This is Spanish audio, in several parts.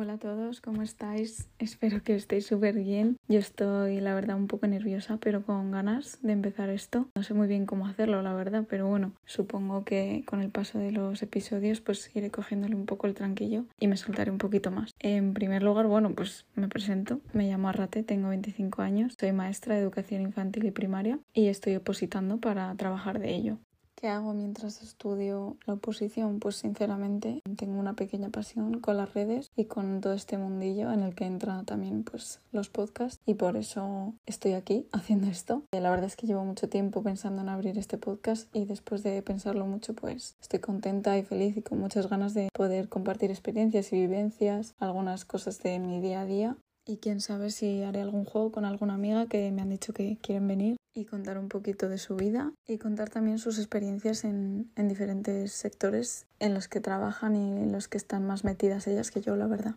Hola a todos, ¿cómo estáis? Espero que estéis súper bien. Yo estoy, la verdad, un poco nerviosa, pero con ganas de empezar esto. No sé muy bien cómo hacerlo, la verdad, pero bueno, supongo que con el paso de los episodios pues iré cogiéndole un poco el tranquillo y me soltaré un poquito más. En primer lugar, bueno, pues me presento. Me llamo Arrate, tengo 25 años, soy maestra de educación infantil y primaria y estoy opositando para trabajar de ello. ¿Qué hago mientras estudio la oposición? Pues sinceramente tengo una pequeña pasión con las redes y con todo este mundillo en el que entran también pues los podcasts y por eso estoy aquí haciendo esto. Eh, la verdad es que llevo mucho tiempo pensando en abrir este podcast y después de pensarlo mucho pues estoy contenta y feliz y con muchas ganas de poder compartir experiencias y vivencias, algunas cosas de mi día a día y quién sabe si haré algún juego con alguna amiga que me han dicho que quieren venir y contar un poquito de su vida y contar también sus experiencias en, en, diferentes sectores en los que trabajan y en los que están más metidas ellas que yo, la verdad.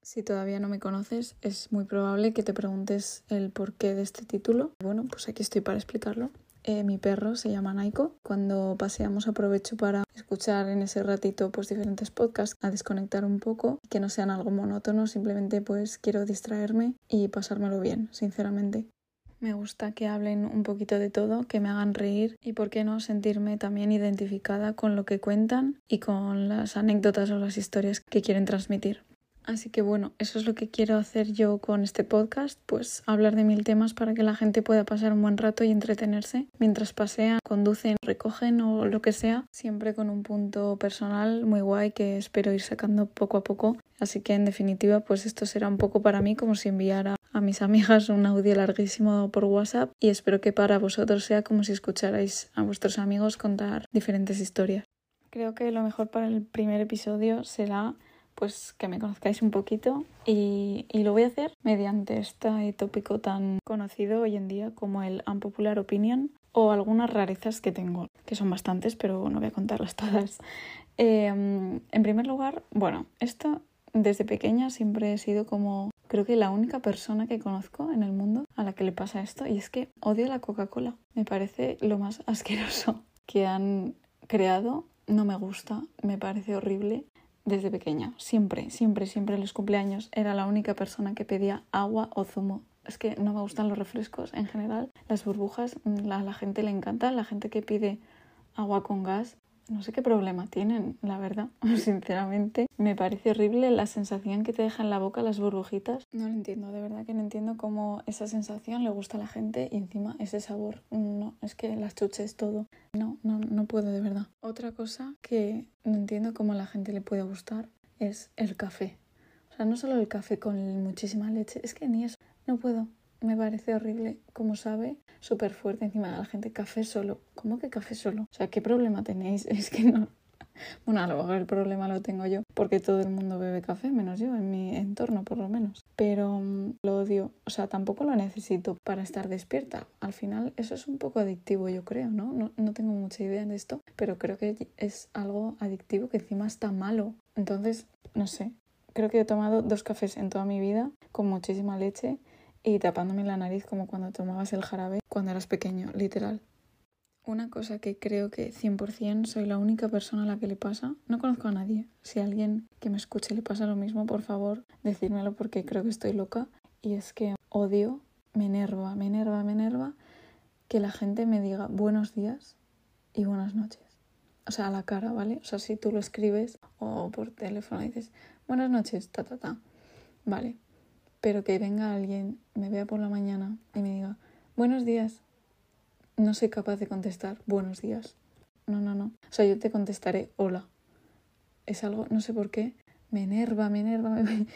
Si todavía no me conoces, es muy probable que te preguntes el porqué de este título. Bueno, pues aquí estoy para explicarlo. Eh, mi perro se llama Naiko. Cuando paseamos aprovecho para escuchar en ese ratito pues diferentes podcasts, a desconectar un poco, que no sean algo monótono, simplemente pues quiero distraerme y pasármelo bien, sinceramente. Me gusta que hablen un poquito de todo, que me hagan reír y por qué no sentirme también identificada con lo que cuentan y con las anécdotas o las historias que quieren transmitir. Así que bueno, eso es lo que quiero hacer yo con este podcast, pues hablar de mil temas para que la gente pueda pasar un buen rato y entretenerse mientras pasean, conducen, recogen o lo que sea, siempre con un punto personal muy guay que espero ir sacando poco a poco. Así que en definitiva, pues esto será un poco para mí como si enviara a mis amigas un audio larguísimo por WhatsApp y espero que para vosotros sea como si escucharais a vuestros amigos contar diferentes historias. Creo que lo mejor para el primer episodio será pues que me conozcáis un poquito y, y, lo voy a hacer mediante este tópico tan conocido hoy en día como el unpopular opinion o algunas rarezas que tengo, que son bastantes, pero no voy a contarlas todas. Eh, en primer lugar, bueno, esto desde pequeña siempre he sido como creo que la única persona que conozco en el mundo a la que le pasa esto y es que odio la Coca-Cola. Me parece lo más asqueroso que han creado. No me gusta, me parece horrible desde pequeña. Siempre, siempre, siempre en los cumpleaños era la única persona que pedía agua o zumo. Es que no me gustan los refrescos en general. Las burbujas, mm, a la gente le encanta. La gente que pide agua con gas no sé qué problema tienen, la verdad, sinceramente. Me parece horrible la sensación que te deja en la boca las burbujitas. No lo entiendo, de verdad que no entiendo cómo esa sensación le gusta a la gente y encima ese sabor. No, es que las chuches todo. No, no, no puedo de verdad. Otra cosa que no entiendo cómo a la gente le puede gustar es el café. O sea, no solo el café con muchísima leche, es que ni eso. No puedo me parece horrible, como sabe, súper fuerte encima de la gente. Café solo. ¿Cómo que café solo? O sea, ¿qué problema tenéis? Es que no. Bueno, a lo mejor el problema lo tengo yo, porque todo el mundo bebe café, menos yo, en mi entorno por lo menos. Pero um, lo odio, o sea, tampoco lo necesito para estar despierta. Al final eso es un poco adictivo, yo creo, ¿no? No, no tengo mucha idea de esto, pero creo que es algo adictivo que encima está malo. Entonces, no sé, creo que he tomado dos cafés en toda mi vida con muchísima leche y tapándome la nariz como cuando tomabas el jarabe cuando eras pequeño, literal. Una cosa que creo que 100% soy la única persona a la que le pasa, no conozco a nadie. Si alguien que me escuche le pasa lo mismo, por favor, decírmelo porque creo que estoy loca. Y es que odio, me enerva, me enerva, me enerva que la gente me diga buenos días y buenas noches. O sea, a la cara, ¿vale? O sea, si tú lo escribes o por teléfono dices buenas noches, ta, ta, ta. Vale, pero que venga alguien, me vea por la mañana y me diga, buenos días, no soy capaz de contestar buenos días. No, no, no. O sea, yo te contestaré hola. Es algo, no sé por qué, me enerva, me enerva. Me...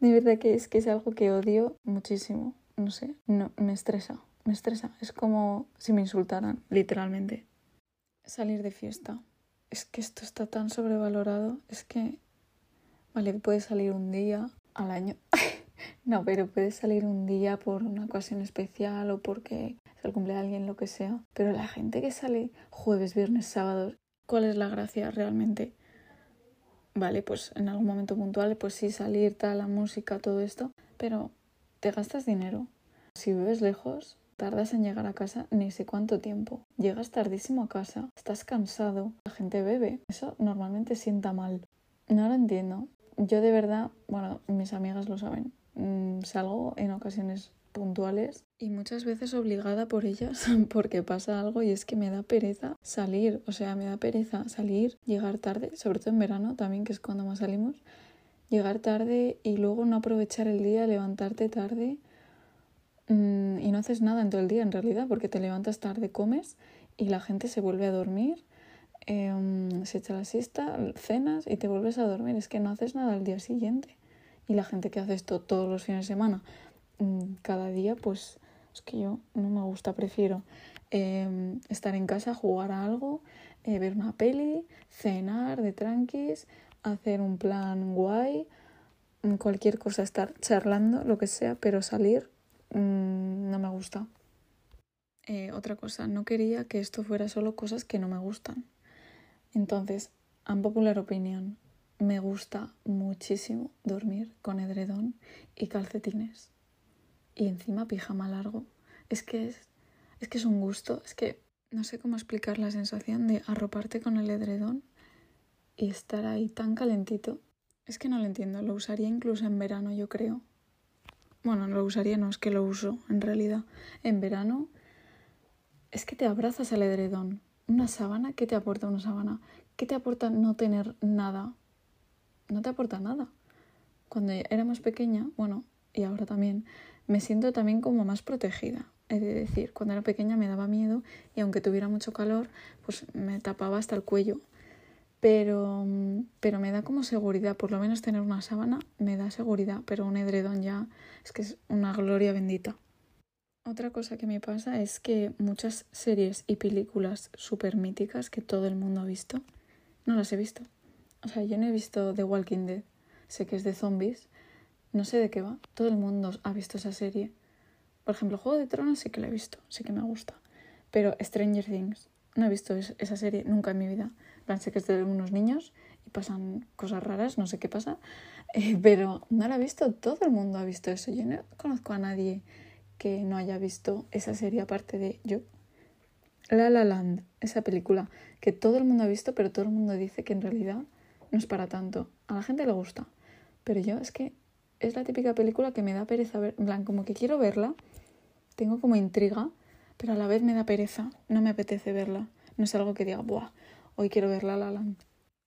De verdad que es que es algo que odio muchísimo. No sé, no, me estresa, me estresa. Es como si me insultaran, literalmente. Salir de fiesta. Es que esto está tan sobrevalorado. Es que, vale, puedes salir un día al año. No, pero puedes salir un día por una ocasión especial o porque es el cumpleaños de alguien, lo que sea. Pero la gente que sale jueves, viernes, sábado, ¿cuál es la gracia realmente? Vale, pues en algún momento puntual, pues sí, salir, tal, la música, todo esto, pero te gastas dinero. Si vives lejos, tardas en llegar a casa ni sé cuánto tiempo. Llegas tardísimo a casa, estás cansado, la gente bebe. Eso normalmente sienta mal. No lo entiendo yo de verdad, bueno, mis amigas lo saben, salgo en ocasiones puntuales y muchas veces obligada por ellas porque pasa algo y es que me da pereza salir, o sea, me da pereza salir, llegar tarde, sobre todo en verano también, que es cuando más salimos, llegar tarde y luego no aprovechar el día, levantarte tarde mm, y no haces nada en todo el día en realidad porque te levantas tarde, comes y la gente se vuelve a dormir, em, se echa la siesta, cenas y te vuelves a dormir. Es que no haces nada al día siguiente. Y la gente que hace esto todos los fines de semana, mm, cada día, pues es que yo no me gusta, prefiero em, estar en casa, jugar a algo, eh, ver una peli, cenar de tranquis, hacer un plan guay, mm, cualquier cosa, estar charlando, lo que sea, pero salir no me gusta. Eh, otra cosa, no quería que esto fuera solo cosas que no me gustan. Entonces, en popular opinión, me gusta muchísimo dormir con edredón y calcetines. Y encima pijama largo. Es que es, es que es un gusto, es que no sé cómo explicar la sensación de arroparte con el edredón y estar ahí tan calentito. Es que no lo entiendo, lo usaría incluso en verano, yo creo. Bueno, lo usaría, no es que lo uso en realidad. En verano es que te abrazas al edredón. Una sábana, ¿qué te aporta una sábana? ¿Qué te aporta no tener nada? No te aporta nada. Cuando era más pequeña, bueno, y ahora también, me siento también como más protegida. Es decir, cuando era pequeña me daba miedo y aunque tuviera mucho calor, pues me tapaba hasta el cuello. Pero, pero me da como seguridad, por lo menos tener una sábana me da seguridad, pero un edredón ya es que es una gloria bendita. Otra cosa que me pasa es que muchas series y películas súper míticas que todo el mundo ha visto, no las he visto. O sea, yo no he visto The Walking Dead, sé que es de zombies, no sé de qué va, todo el mundo ha visto esa serie. Por ejemplo, Juego de Tronos sí que la he visto, sí que me gusta. Pero Stranger Things, no he visto esa serie nunca en mi vida. plan, sé que es de unos niños y pasan cosas raras, no sé qué pasa, eh, pero no la he visto, todo el mundo ha visto eso. Yo no conozco a nadie que no haya visto esa serie aparte de yo. La La Land, esa película que todo el mundo ha visto, pero todo el mundo dice que en realidad no es para tanto. A la gente le gusta, pero yo es que es la típica película que me da pereza ver, en plan, como que quiero verla, tengo como intriga, pero a la vez me da pereza, no me apetece verla. No es algo que diga, buah, hoy quiero ver La La Land.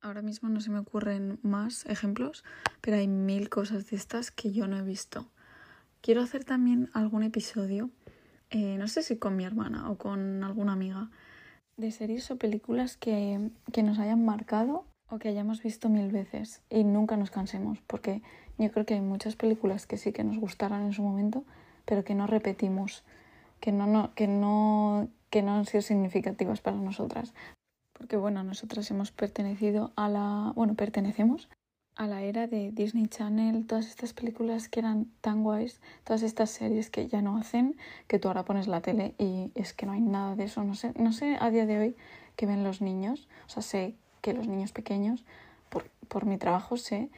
Ahora mismo no se me ocurren más ejemplos, pero hay mil cosas de estas que yo no he visto. Quiero hacer también algún episodio, eh, no sé si con mi hermana o con alguna amiga, de series o películas que, que nos hayan marcado o que hayamos visto mil veces y nunca nos cansemos, porque yo creo que hay muchas películas que sí que nos gustaron en su momento, pero que no repetimos, que no, no, que no, que no han sido significativas para nosotras. Porque bueno, nosotras hemos pertenecido a la, bueno, pertenecemos a la era de Disney Channel, todas estas películas que eran tan guays, todas estas series que ya no hacen, que tú ahora pones la tele y es que no hay nada de eso. No sé, no sé a día de hoy que ven los niños, o sea, sé que los niños pequeños, por, por mi trabajo sé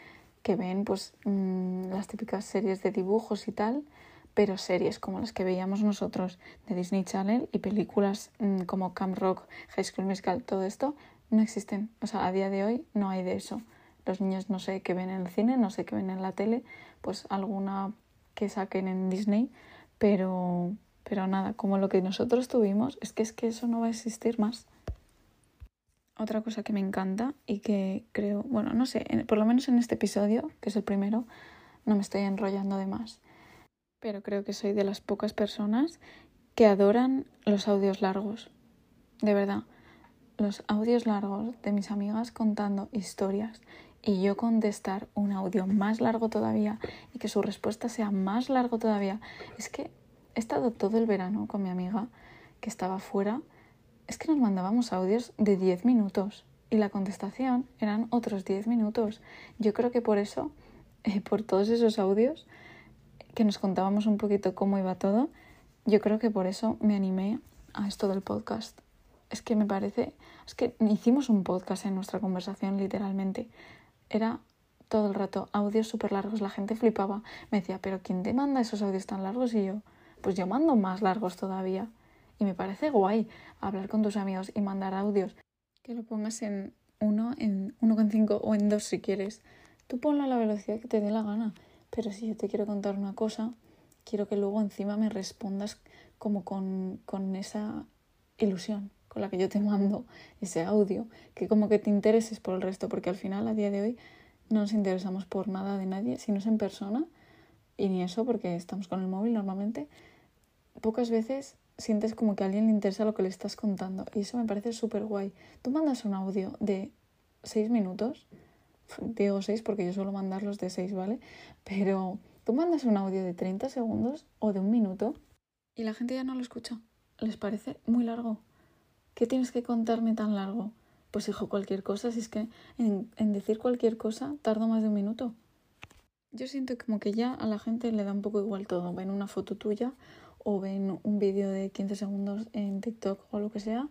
que ven pues mmm, las típicas series de dibujos y tal, pero series como las que veíamos nosotros de Disney Channel y películas mmm, como Camp Rock, High School Musical, todo esto, no existen. O sea, a día de hoy no hay de eso los niños no sé qué ven en el cine, no sé qué ven en la tele, pues alguna que saquen en Disney, pero, pero nada, como lo que nosotros tuvimos, es que es que eso no va a existir más. Otra cosa que me encanta y que creo, bueno, no sé, por lo menos en este episodio, que es el primero, no me estoy enrollando de más, pero creo que soy de las pocas personas que adoran los audios largos, de verdad los audios largos de mis amigas contando historias y yo contestar un audio más largo todavía y que su respuesta sea más largo todavía. Es que he estado todo el verano con mi amiga que estaba fuera. Es que nos mandábamos audios de 10 minutos y la contestación eran otros 10 minutos. Yo creo que por eso, eh, por todos esos audios que nos contábamos un poquito cómo iba todo, yo creo que por eso me animé a esto del podcast. Es que me parece, es que hicimos un podcast en nuestra conversación literalmente era todo el rato audios súper largos, la gente flipaba. Me decía, pero ¿quién te manda esos audios tan largos? Y yo, pues yo mando más largos todavía. Y me parece guay hablar con tus amigos y mandar audios. Que lo pongas en uno, en 1,5 o en 2 si quieres. tú ponla a la velocidad que te dé la gana. Pero si yo te quiero contar una cosa, quiero que luego encima me respondas como con, con esa ilusión con la que yo te mando ese audio, que como que te intereses por el resto, porque al final a día de hoy no nos interesamos por nada de nadie, si no es en persona, y ni eso porque estamos con el móvil normalmente, pocas veces sientes como que a alguien le interesa lo que le estás contando, y eso me parece súper guay. Tú mandas un audio de seis minutos, digo seis porque yo suelo mandarlos de seis, ¿vale? Pero tú mandas un audio de 30 segundos o de un minuto y la gente ya no lo escucha. Les parece muy largo. ¿Qué tienes que contarme tan largo? Pues hijo, cualquier cosa, si es que en, decir cualquier cosa tardo más de un minuto. Yo siento como que ya a la gente le da un poco igual todo. Ven una foto tuya o ven un vídeo de 15 segundos en TikTok o lo que sea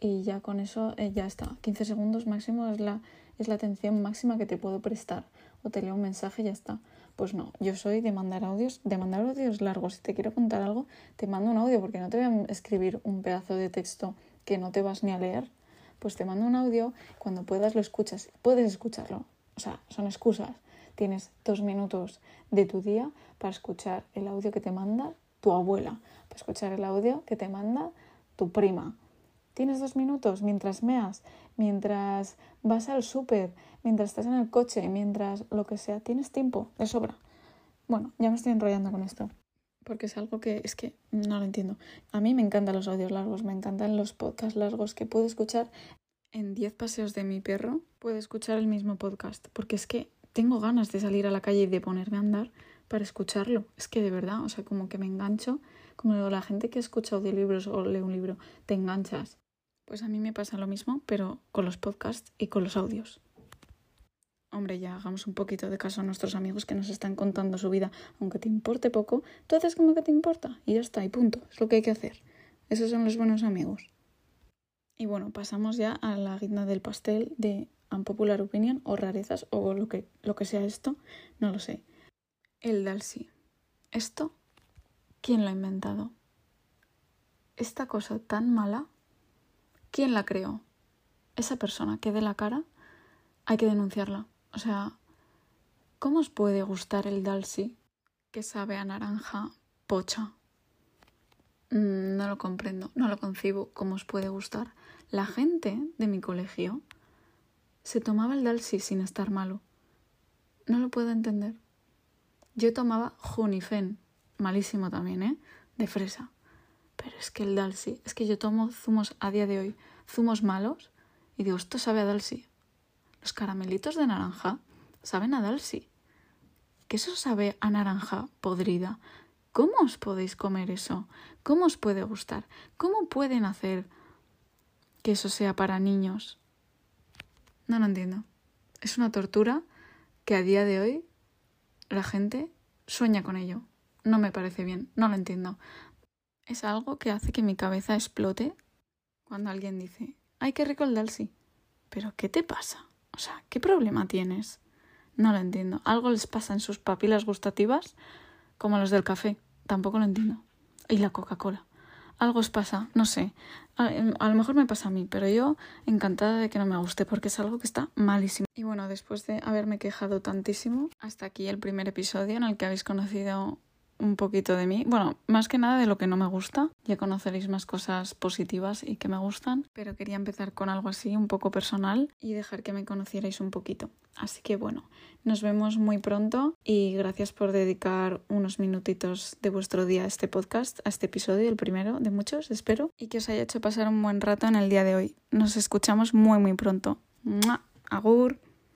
y ya con eso eh, ya está. 15 segundos máximo es la, es la atención máxima que te puedo prestar. O te leo un mensaje y ya está. Pues no, yo soy de mandar audios, de mandar audios largos. Si te quiero contar algo, te mando un audio porque no te voy a escribir un pedazo de texto que no te vas ni a leer pues te mando un audio, cuando puedas lo escuchas, puedes escucharlo. O sea, son excusas. Tienes dos minutos de tu día para escuchar el audio que te manda tu abuela, para escuchar el audio que te manda tu prima. Tienes dos minutos mientras meas, mientras vas al súper, mientras estás en el coche, mientras lo que sea. Tienes tiempo, de sobra. Bueno, ya me estoy enrollando con esto porque es algo que es que no lo entiendo. A mí me encantan los audios largos, me encantan los podcasts largos que puedo escuchar en 10 paseos de mi perro, puedo escuchar el mismo podcast, porque es que tengo ganas de salir a la calle y de ponerme a andar para escucharlo. Es que de verdad, o sea, como que me engancho, como la gente que escucha audiolibros o lee un libro, te enganchas. Pues a mí me pasa lo mismo, pero con los podcasts y con los audios hombre, ya hagamos un poquito de caso a nuestros amigos que nos están contando su vida, aunque te importe poco, tú haces como que te importa y ya está, y punto, es lo que hay que hacer. Esos son los buenos amigos. Y bueno, pasamos ya a la guinda del pastel de unpopular opinion o rarezas o lo que, lo que sea esto, no lo sé. El Dalsi. ¿Esto? ¿Quién lo ha inventado? Esta cosa tan mala, ¿quién la creó? Esa persona que dé la cara, hay que denunciarla. O sea, ¿cómo os puede gustar el Dalsi que sabe a naranja pocha? Mm, no lo comprendo, no lo concibo. ¿Cómo os puede gustar? La gente de mi colegio se tomaba el Dalsi sin estar malo. No lo puedo entender. Yo tomaba Junifen, malísimo también, ¿eh? De fresa. Pero es que el Dalsi, es que yo tomo zumos a día de hoy, zumos malos, y digo, esto sabe a Dalsi. Los caramelitos de naranja saben a Dalsi. ¿Que eso sabe a naranja podrida? ¿Cómo os podéis comer eso? ¿Cómo os puede gustar? ¿Cómo pueden hacer que eso sea para niños? No lo entiendo. Es una tortura que a día de hoy la gente sueña con ello. No me parece bien, no lo entiendo. Es algo que hace que mi cabeza explote cuando alguien dice, ay, qué rico el Dalsi. Pero, ¿qué te pasa? O sea, ¿qué problema tienes? No lo entiendo. Algo les pasa en sus papilas gustativas, como los del café. Tampoco lo entiendo. Y la Coca-Cola. Algo os pasa, no sé. A, a, lo mejor me pasa a mí, pero yo encantada de que no me guste porque es algo que está malísimo. Y bueno, después de haberme quejado tantísimo, hasta aquí el primer episodio en el que habéis conocido un poquito de mí. Bueno, más que nada de lo que no me gusta. Ya conoceréis más cosas positivas y que me gustan. Pero quería empezar con algo así, un poco personal, y dejar que me conocierais un poquito. Así que bueno, nos vemos muy pronto y gracias por dedicar unos minutitos de vuestro día a este podcast, a este episodio, el primero de muchos, espero, y que os haya hecho pasar un buen rato en el día de hoy. Nos escuchamos muy muy pronto. Agur.